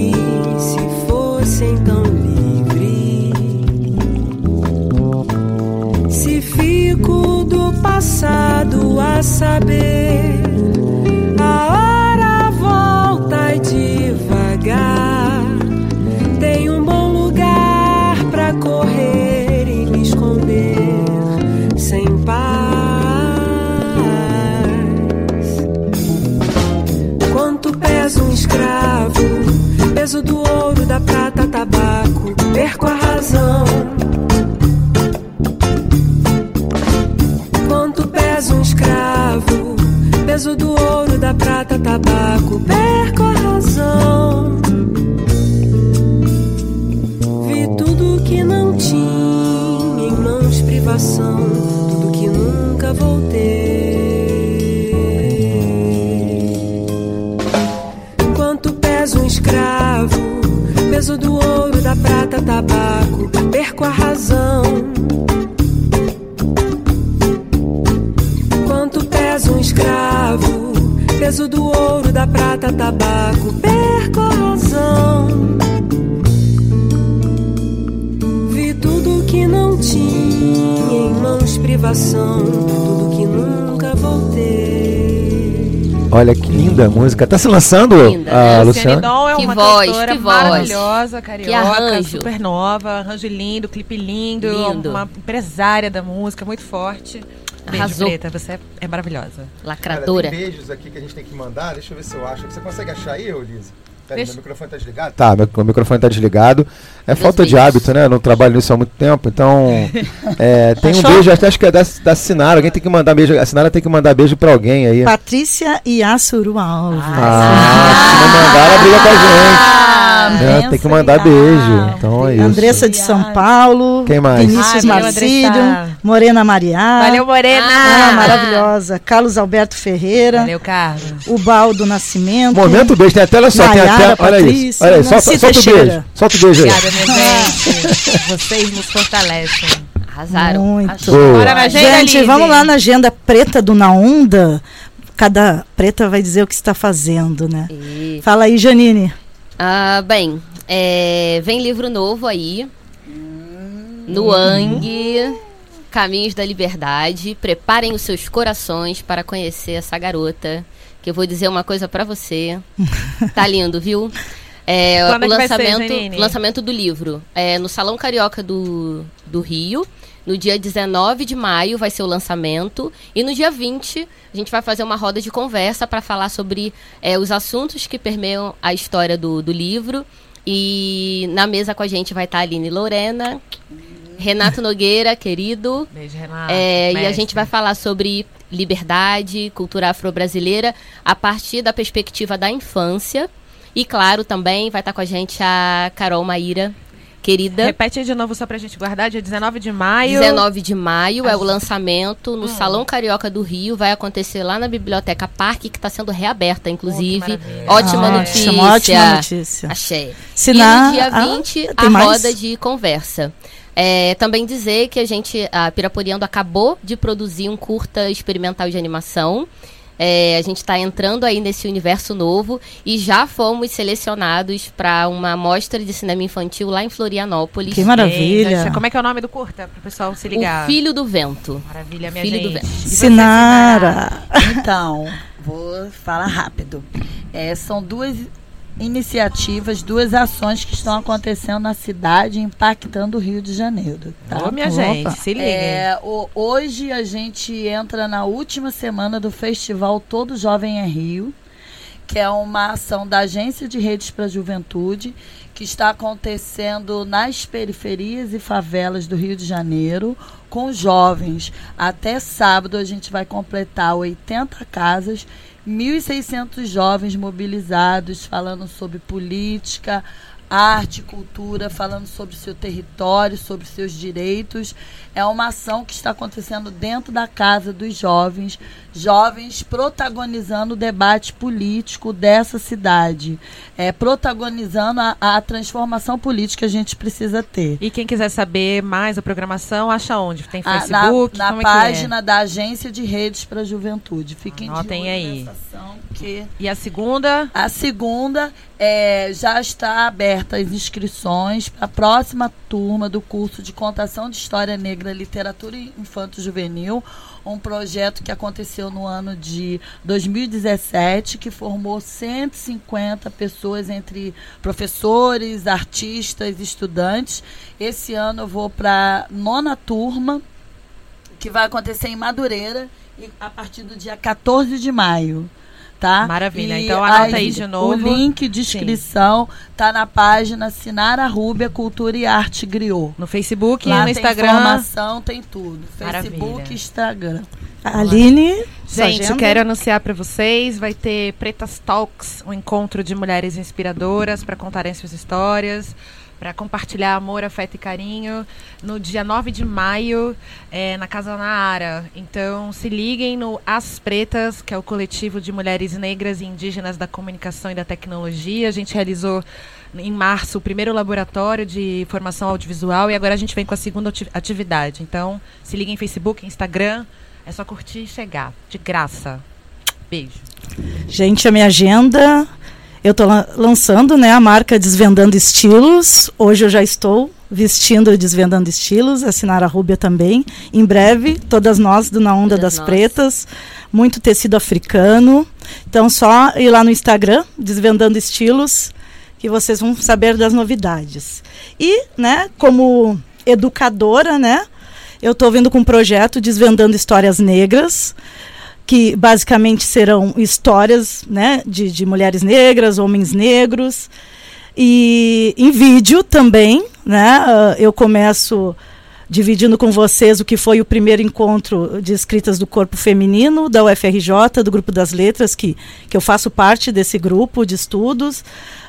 passado a saber, tabaco, perco a razão. Vi tudo que não tinha em mãos privação, tudo que nunca voltei. Quanto pesa um escravo, peso do ouro, da prata, tabaco, perco a razão. Prata, tabaco, perco a razão. Vi tudo que não tinha em mãos privação, tudo que nunca voltei. Olha que linda a música. Tá se lançando, Linda, a né? Luciana? Dom é Que uma voz, cantora que voz. maravilhosa, carioca, arranjo. super nova, arranjo lindo, clipe lindo, Lindo. uma empresária da música, muito forte. Beijo, Arrasou. Preta, você é, é maravilhosa. Lacradora. beijos aqui que a gente tem que mandar. Deixa eu ver se eu acho. Você consegue achar aí, Elise? Deixa- meu microfone tá desligado? Tá, meu, meu microfone tá desligado. É Meus falta de beijos. hábito, né? Eu não trabalho nisso há muito tempo, então. é, tem um Achou? beijo, até acho que é da, da Sinara. Alguém tem que mandar beijo. A Sinara tem que mandar beijo pra alguém aí. Patrícia Iassuru Alves. Ah, se não mandar, ela briga com a gente. Ah, benção Tem que mandar beijo. Então é isso. Andressa de São Paulo. Quem mais? Vinícius valeu, Marcílio. Morena Mariá. Valeu, Morena! Ah, maravilhosa. Carlos Alberto Ferreira. Valeu, Carlos. O Baldo Nascimento. Momento beijo, tem até, olha só, tem Nayara, até, olha isso, olha aí, solta, solta o beijo, solta o beijo aí. Obrigada, minha gente. Vocês nos fortalecem. Arrasaram. Muito. Bora na agenda, Gente, Lise. vamos lá na agenda preta do Na Onda. Cada preta vai dizer o que está fazendo, né? E- Fala aí, Janine. Ah, bem, é, vem livro novo aí. No Ang, Caminhos da Liberdade. Preparem os seus corações para conhecer essa garota. Que eu vou dizer uma coisa pra você. Tá lindo, viu? É, Quando o é vai ser, lançamento, lançamento do livro é no Salão Carioca do, do Rio. No dia 19 de maio vai ser o lançamento. E no dia 20, a gente vai fazer uma roda de conversa para falar sobre é, os assuntos que permeiam a história do, do livro. E na mesa com a gente vai estar a Aline Lorena, Renato Nogueira, querido. Beijo, Renato. É, e a gente vai falar sobre liberdade, cultura afro-brasileira, a partir da perspectiva da infância. E claro, também vai estar com a gente a Carol Maíra, querida. Repete aí de novo só pra gente guardar, dia 19 de maio. 19 de maio é o lançamento no Salão Carioca do Rio. Vai acontecer lá na Biblioteca Parque, que está sendo reaberta, inclusive. maravilha. ótima Ah, notícia. ótima, ótima notícia. Achei. Sinal- E no dia Ah, 20, a tem mais? roda de conversa. É, também dizer que a gente, a Piraporeando acabou de produzir um curta experimental de animação. É, a gente está entrando aí nesse universo novo e já fomos selecionados para uma mostra de cinema infantil lá em Florianópolis. Que maravilha. Eita, como é que é o nome do curta? Pro pessoal se ligar. O Filho do Vento. Maravilha, minha Filho do gente. Vento. E você, Sinara. Então, vou falar rápido. É, são duas iniciativas, duas ações que estão acontecendo na cidade, impactando o Rio de Janeiro. Tá? Ô, minha Opa. gente, se liguem. É, o- hoje a gente entra na última semana do festival Todo Jovem é Rio, que é uma ação da Agência de Redes para a Juventude, que está acontecendo nas periferias e favelas do Rio de Janeiro, com jovens. Até sábado a gente vai completar 80 casas, 1.600 jovens mobilizados, falando sobre política, arte, cultura, falando sobre seu território, sobre seus direitos. É uma ação que está acontecendo dentro da casa dos jovens, jovens protagonizando o debate político dessa cidade, é, protagonizando a, a transformação política que a gente precisa ter. E quem quiser saber mais da programação, acha onde? Tem Ah, Facebook? na como na é é? página da Agência de Redes para a Juventude. Fiquem de Anotem olho aí. nessa que E a segunda? a segunda é, já está aberta as inscrições para a próxima turma do curso de Contação de História Negra, Literatura Infanto-Juvenil, um projeto que aconteceu no ano de 2017, que formou 150 pessoas entre professores, artistas, estudantes. Esse ano eu vou para nona turma, que vai acontecer em Madureira, a partir do dia 14 de maio. Tá? Maravilha. E Então, anota aí de novo. O link de inscrição tá na página Sinara Rúbia Cultura e Arte Griot. No Facebook, Lá no tem Instagram. informação, tem tudo. Maravilha. Facebook, Instagram. Aline, Gente, quero anunciar para vocês, vai ter Pretas Talks, um encontro de mulheres inspiradoras para contarem suas histórias, para compartilhar amor, afeto e carinho, no dia 9 de maio, é, na Casa Naara. Então, se liguem no As Pretas, que é o coletivo de mulheres negras e indígenas da comunicação e da tecnologia. A gente realizou em março o primeiro laboratório de formação audiovisual e agora a gente vem com a segunda ati- atividade. Então, se liguem em Facebook, Instagram, é só curtir e chegar. De graça. Beijo. Gente, a minha agenda. Eu estou lançando né, a marca Desvendando Estilos. Hoje eu já estou vestindo e desvendando estilos. Assinar a Rúbia também. Em breve, todas nós do Na Onda Todas das nós. Pretas. Muito tecido africano. Então, só ir lá no Instagram, Desvendando Estilos, que vocês vão saber das novidades. E, né, como educadora, né, eu estou vindo com um projeto Desvendando Histórias Negras que basicamente serão histórias né, de, de mulheres negras, homens negros. E em vídeo também, né? ah, eu começo dividindo com vocês o que foi o primeiro encontro de escritas do corpo feminino da UFRJ, do Grupo das Letras, que, que eu faço parte desse grupo de estudos.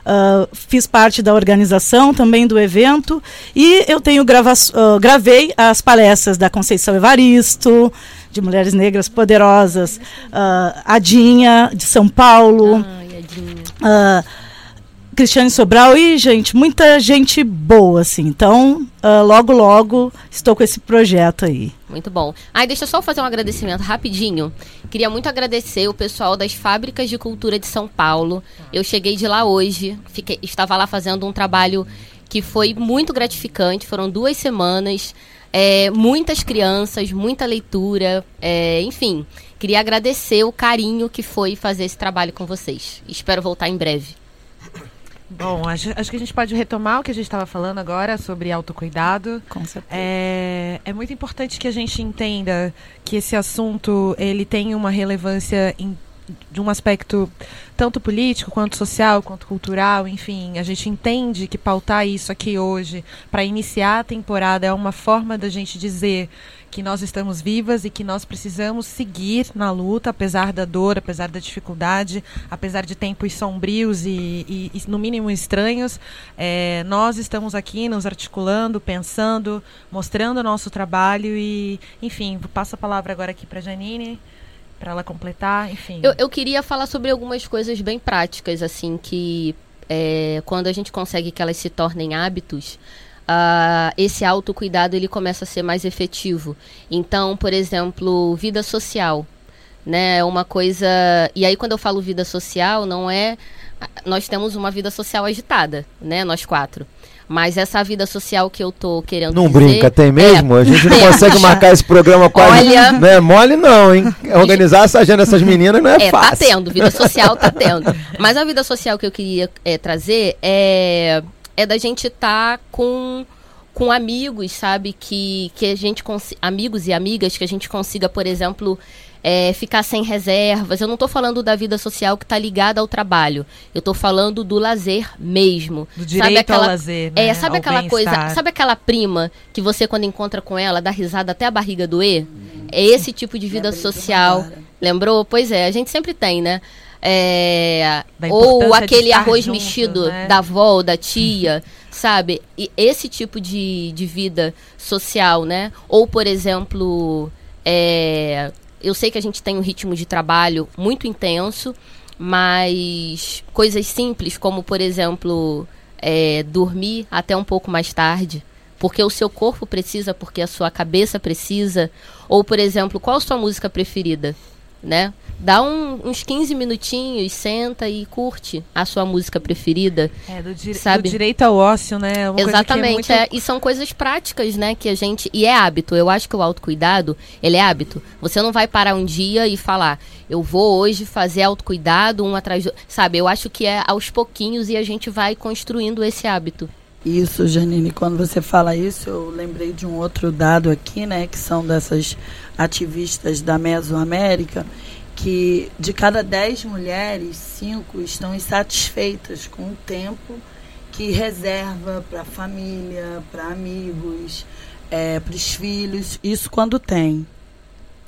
Ah, fiz parte da organização também do evento e eu tenho grava ah, gravei as palestras da Conceição Evaristo, de Mulheres Negras Poderosas, ah, Adinha, de São Paulo, Ai, ah, Cristiane Sobral e, gente, muita gente boa, assim. Então, ah, logo, logo, estou com esse projeto aí. Muito bom. Ai, deixa eu só fazer um agradecimento rapidinho. Queria muito agradecer o pessoal das Fábricas de Cultura de São Paulo. Eu cheguei de lá hoje, fiquei, estava lá fazendo um trabalho que foi muito gratificante. Foram duas semanas, é, muitas crianças, muita leitura, é, enfim. Queria agradecer o carinho que foi fazer esse trabalho com vocês. Espero voltar em breve. Bom, acho, acho que a gente pode retomar o que a gente estava falando agora sobre autocuidado. Com certeza. É, é muito importante que a gente entenda que esse assunto ele tem uma relevância em de um aspecto tanto político quanto social, quanto cultural, enfim, a gente entende que pautar isso aqui hoje para iniciar a temporada é uma forma da gente dizer que nós estamos vivas e que nós precisamos seguir na luta, apesar da dor, apesar da dificuldade, apesar de tempos sombrios e, e, e no mínimo estranhos. É, nós estamos aqui nos articulando, pensando, mostrando o nosso trabalho e, enfim, passo a palavra agora aqui para Janine para ela completar, enfim. Eu, eu queria falar sobre algumas coisas bem práticas, assim, que é, quando a gente consegue que elas se tornem hábitos, uh, esse autocuidado ele começa a ser mais efetivo. Então, por exemplo, vida social, né? É uma coisa. E aí, quando eu falo vida social, não é. Nós temos uma vida social agitada, né? Nós quatro. Mas essa vida social que eu tô querendo Não dizer, brinca, tem mesmo? É, a gente não consegue marcar esse programa quase. Olha- Não é mole, não, hein? Organizar essa agenda dessas meninas não é, É, tá fácil. tendo, vida social tá tendo. Mas a vida social que eu queria é, trazer é, é da gente estar com, com amigos, sabe? Que, que a gente amigos e amigas que a gente consiga, por exemplo, é, ficar sem reservas. Eu não tô falando da vida social que tá ligada ao trabalho. Eu tô falando do lazer mesmo. Do direito ao lazer, né? É, sabe Ao aquela coisa, sabe aquela prima que você quando encontra com ela dá risada até a barriga doer? É esse tipo de vida social. Lembrou? Pois é, a gente sempre tem, né? É, ou aquele arroz junto, mexido né? da avó ou da tia, sabe? E esse tipo de, de vida social, né? Ou, por exemplo, é, eu sei que a gente tem um ritmo de trabalho muito intenso, mas coisas simples, como, por exemplo, é, dormir até um pouco mais tarde. Porque o seu corpo precisa, porque a sua cabeça precisa. Ou, por exemplo, qual a sua música preferida? Né? Dá um- uns 15 minutinhos, senta e curte a sua música preferida. É, do, di- Sabe? do direito ao ócio, né? Uma coisa que Exatamente. muito- é, e são coisas práticas, né? Que a gente. E é hábito. Eu acho que o autocuidado, ele é hábito. Você não vai parar um dia e falar, eu vou hoje fazer autocuidado um atrás do. Sabe, eu acho que é aos pouquinhos e a gente vai construindo esse hábito. Isso, Janine, quando você fala isso, eu lembrei de um outro dado aqui, né, que são dessas ativistas da Mesoamérica, que de cada 10 mulheres, 5 estão insatisfeitas com o tempo que reserva para a família, para amigos, para os filhos, isso quando tem.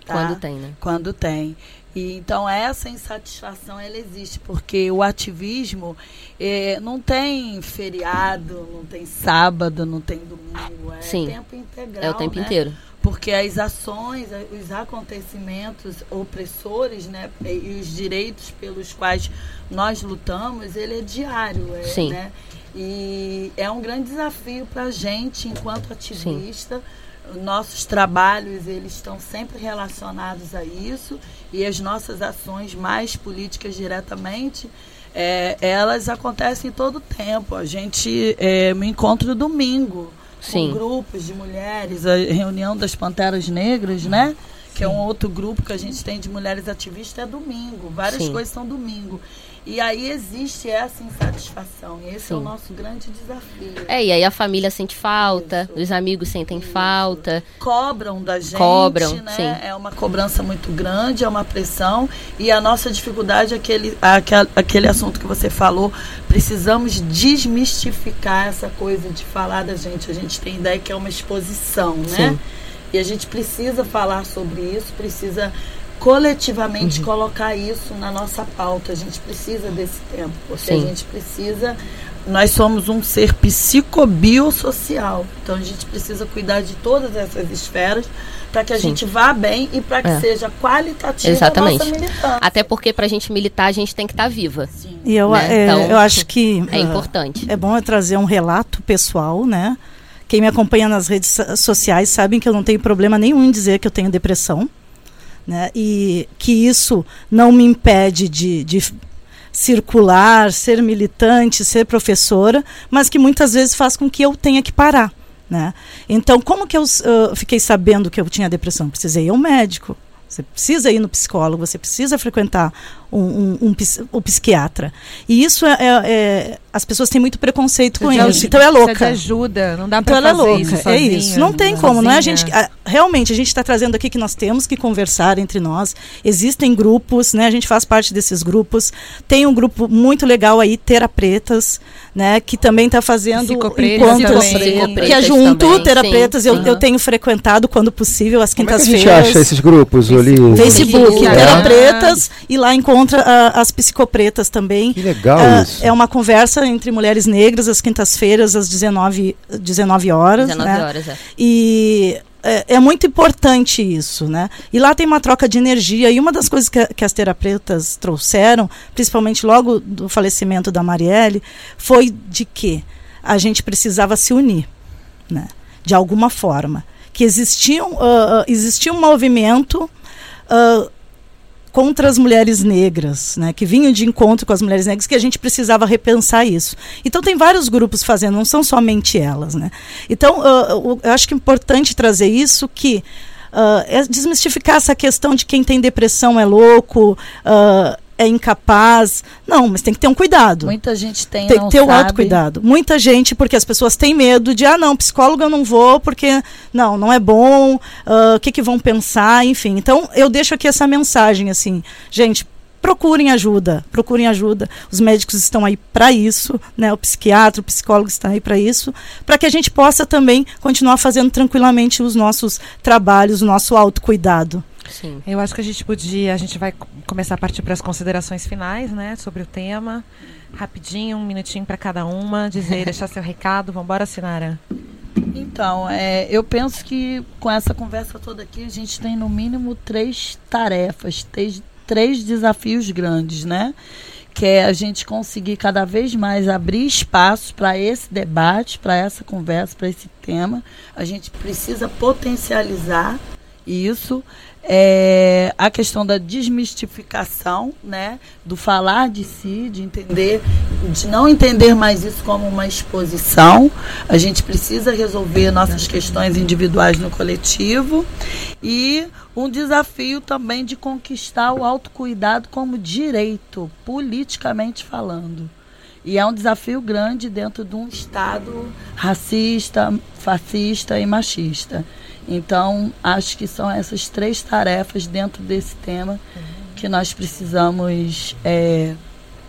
tá? Quando tem, né? quando tem. E então essa insatisfação ela existe porque o ativismo eh, não tem feriado, não tem sábado, não tem domingo, é Sim. tempo integral. É o tempo né? inteiro. Porque as ações, os acontecimentos opressores, né, e os direitos pelos quais nós lutamos, ele é diário, é, Sim. né? E é um grande desafio para a gente, enquanto ativista. Nossos trabalhos eles estão sempre relacionados a isso e as nossas ações mais políticas diretamente é, elas acontecem todo o tempo. A gente é, me encontra domingo Sim. com grupos de mulheres, a reunião das Panteras Negras, né? Que é um outro grupo que a gente tem de mulheres ativistas, é domingo. Várias Sim. coisas são domingo. E aí existe essa insatisfação. E esse é o Sim. nosso grande desafio. É, e aí a família sente falta, os amigos sentem falta. Cobram da gente, Cobram, né? sim. É uma cobrança muito grande, é uma pressão. E a nossa dificuldade é aquele, aquele, aquele assunto que você falou. Precisamos desmistificar essa coisa de falar da gente. A gente tem ideia que é uma exposição, né? Sim. E a gente precisa falar sobre isso, precisa coletivamente colocar isso na nossa pauta. A gente precisa desse tempo, porque a Sim. gente precisa. Nós somos um ser psicobiosocial. Então a gente precisa cuidar de todas essas esferas para que a Sim. gente vá bem e para que É. seja qualitativa Exatamente. a nossa militância. Até porque pra gente militar, a gente tem que estar viva. E eu, Né? é, Então, eu acho que É ah, importante. é bom eu trazer um relato pessoal, né? Quem me acompanha nas redes so- sociais sabem que eu não tenho problema nenhum em dizer que eu tenho depressão, né? E que isso não me impede de, de circular, ser militante, ser professora, mas que muitas vezes faz com que eu tenha que parar, né? Então, como que eu ah, fiquei sabendo que eu tinha depressão? Precisei ir ao médico. Você precisa ir no psicólogo, você precisa frequentar um, um, um o psiquiatra. E isso é, é- é- as pessoas têm muito preconceito com isso. Então é louca. ajuda, não dá Então pra ela é fazer louca, isso é sozinha, isso. Não tem como, não é a gente. a- realmente, a gente está trazendo aqui que nós temos que conversar entre nós. Existem grupos, né? A gente faz parte desses grupos. Tem um grupo muito legal aí, Terapretas, né? Que também está fazendo encontros também. que é junto, também, Terapretas. sim, Eu, sim. eu tenho frequentado quando possível as Como é que a quintas-feiras. gente acha esses grupos? Facebook, Facebook, é? Terapretas, e lá encontra ah, as psicopretas também. Que legal Ah, isso. é uma conversa entre mulheres negras às quintas-feiras, às 19, 19 horas. 19 né? horas, é. E é, é muito importante isso, né? E lá tem uma troca de energia. E uma das coisas que, a- que as terapeutas trouxeram, principalmente logo do falecimento da Marielle, foi de que a gente precisava se unir, né? De alguma forma. Que existia um, ah, ah, existia um movimento ah, contra as mulheres negras, né, que vinham de encontro com as mulheres negras, que a gente precisava repensar isso. Então tem vários grupos fazendo, não são somente elas, né. Então ah, o- eu acho que é importante trazer isso que ah, é desmistificar essa questão de quem tem depressão é louco, ah, é incapaz. Não, mas tem que ter um cuidado. Muita gente tem, Tem que ter o autocuidado. Muita gente, porque as pessoas têm medo de, ah, não, psicólogo eu não vou, porque não, não é bom, ah, o que, que vão pensar, enfim. Então, eu deixo aqui essa mensagem, assim, gente. Procurem ajuda, procurem ajuda. Os médicos estão aí para isso, né? O psiquiatra, o psicólogo está aí para isso, para que a gente possa também continuar fazendo tranquilamente os nossos trabalhos, o nosso autocuidado. Sim. Eu acho que a gente podia, a gente vai co- começar a partir para as considerações finais, né, sobre o tema. Rapidinho, um minutinho para cada uma, dizer, deixar seu recado. Vambora, Sinara. Então, é, eu penso que com essa conversa toda aqui, a gente tem no mínimo três tarefas, três, três desafios grandes, né? Que é a gente conseguir cada vez mais abrir espaço para esse debate, para essa conversa, para esse tema. A gente precisa potencializar isso. É, a questão da desmistificação, né, do falar de si, de entender, de não entender mais isso como uma exposição. A gente precisa resolver nossas questões individuais no coletivo e um desafio também de conquistar o autocuidado como direito, politicamente falando. E é um desafio grande dentro de um Estado racista, fascista e machista. Então, acho que são essas três tarefas dentro desse tema que nós precisamos é,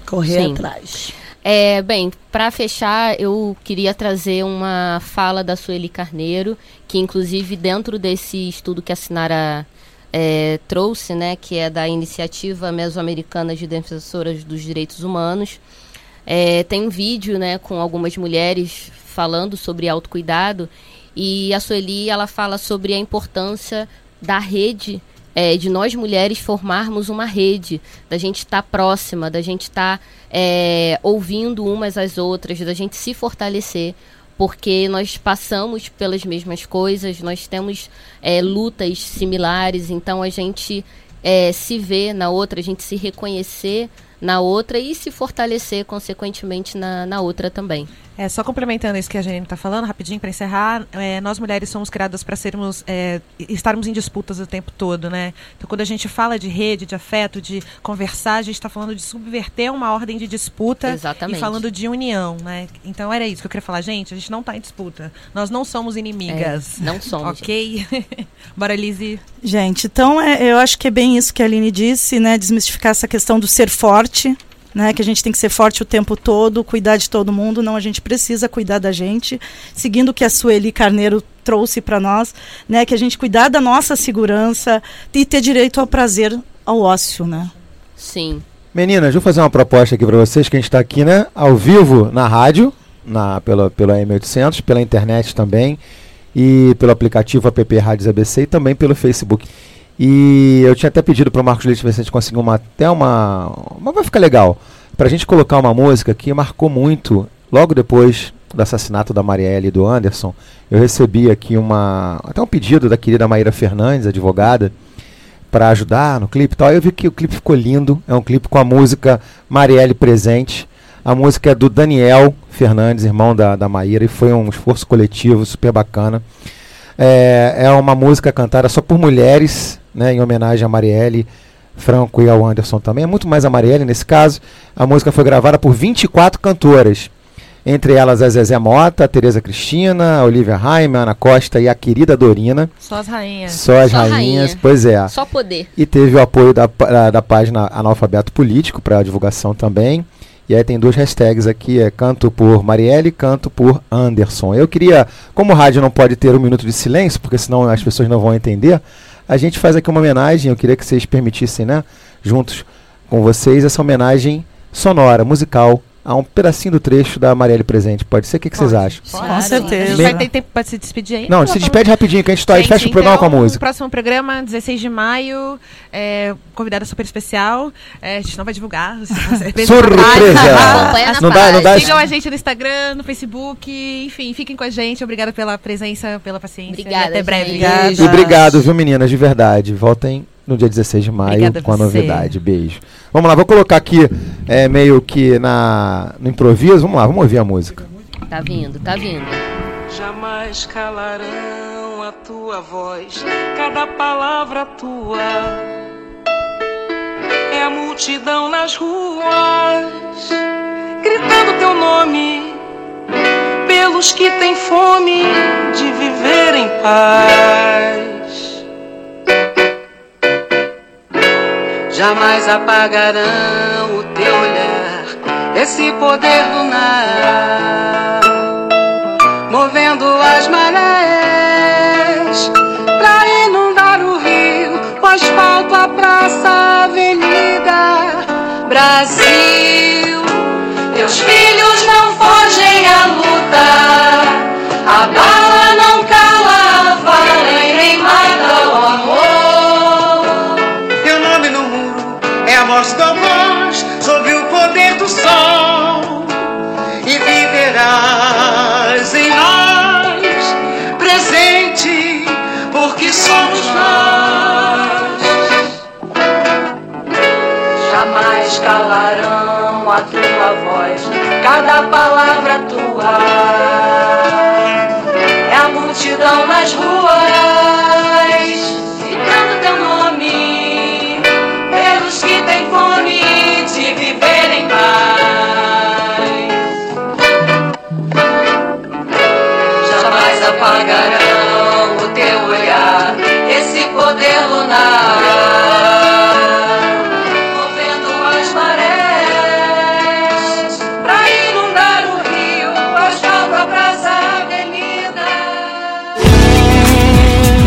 correr Sim. atrás. É, bem, para fechar, eu queria trazer uma fala da Sueli Carneiro, que inclusive dentro desse estudo que a Sinara é, trouxe, né, que é da Iniciativa Mesoamericana de Defensoras dos Direitos Humanos, é, tem um vídeo, né, com algumas mulheres falando sobre autocuidado e a Sueli ela fala sobre a importância da rede, é, de nós mulheres formarmos uma rede, da gente estar próxima, da gente estar é, ouvindo umas às outras, da gente se fortalecer, porque nós passamos pelas mesmas coisas, nós temos é, lutas similares, então a gente é, se vê na outra, a gente se reconhecer na outra e se fortalecer, consequentemente, na, na outra também. É, só complementando isso que a Janine está falando, rapidinho para encerrar, é, nós mulheres somos criadas para sermos, é, estarmos em disputas o tempo todo, né? Então, quando a gente fala de rede, de afeto, de conversar, a gente está falando de subverter uma ordem de disputa Exatamente. e falando de união, né? Então, era isso que eu queria falar. Gente, a gente não está em disputa. Nós não somos inimigas. É, não somos. ok? Bora, Lizzie. Gente, então é, eu acho que é bem isso que a Aline disse, né? Desmistificar essa questão do ser forte, né? Que a gente tem que ser forte o tempo todo, cuidar de todo mundo. Não, a gente precisa cuidar da gente, seguindo o que a Sueli Carneiro trouxe para nós, né? Que a gente cuidar da nossa segurança e ter direito ao prazer, ao ócio, né? Sim. Meninas, deixa eu fazer uma proposta aqui para vocês, que a gente está aqui, né, ao vivo na rádio, na, pela, pela M800, pela internet também, e pelo aplicativo app Rádios ABC e também pelo Facebook. E eu tinha até pedido para o Marcos Leite ver se a gente conseguiu uma, até uma, Mas vai ficar legal. Para a gente colocar uma música que marcou muito, logo depois do assassinato da Marielle e do Anderson, eu recebi aqui uma até um pedido da querida Maíra Fernandes, advogada, para ajudar no clipe e tal. Eu vi que o clipe ficou lindo. É um clipe com a música Marielle presente. A música é do Daniel Fernandes, irmão da, da Maíra, e foi um esforço coletivo super bacana. É, é uma música cantada só por mulheres, né, em homenagem a Marielle. Franco e ao Anderson também. É muito mais a Marielle nesse caso. A música foi gravada por 24 cantoras. Entre elas a Zezé Mota, a Tereza Cristina, a Olivia Raime, a Ana Costa e a querida Dorina. Só as rainhas. Só as Só rainhas, rainha. pois é. Só poder. E teve o apoio da, da, da página Analfabeto Político para a divulgação também. E aí tem duas hashtags aqui, é canto por Marielle, canto por Anderson. Eu queria, como o rádio não pode ter um minuto de silêncio, porque senão as pessoas não vão entender, a gente faz aqui uma homenagem, eu queria que vocês permitissem, né, juntos com vocês, essa homenagem sonora, musical, a um pedacinho do trecho da Marielle presente. Pode ser? O que, que vocês acham? Com A certeza. gente vai ter tempo para se despedir aí? Não, se despede rapidinho, que a gente, tá, Gente, fecha o programa então, com a música. Próximo programa, 16 de maio. É, convidada super especial. É, a gente não vai divulgar. Surpresa! Na Não dá, não dá. Sigam a gente no Instagram, no Facebook. Enfim, fiquem com a gente. Obrigada pela presença, pela paciência. Obrigada, E até breve. Obrigada. E obrigado, viu, meninas, de verdade. Voltem no dia 16 de maio Obrigada com a você. novidade. Beijo. Vamos lá, vou colocar aqui é, meio que na, no improviso. Vamos lá, vamos ouvir a música. Tá vindo, tá vindo. Jamais calarão a tua voz, cada palavra tua é a multidão nas ruas, gritando teu nome, pelos que têm fome de viver em paz. Jamais apagarão o teu olhar, esse poder lunar movendo as marés pra inundar o rio, o asfalto, a praça, a avenida. Brasil, teus filhos não fogem à luta, a voz, cada palavra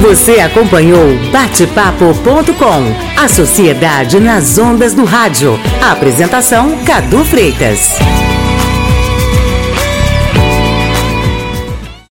Você acompanhou Batepapo.com, a sociedade nas ondas do rádio. Apresentação Cadu Freitas.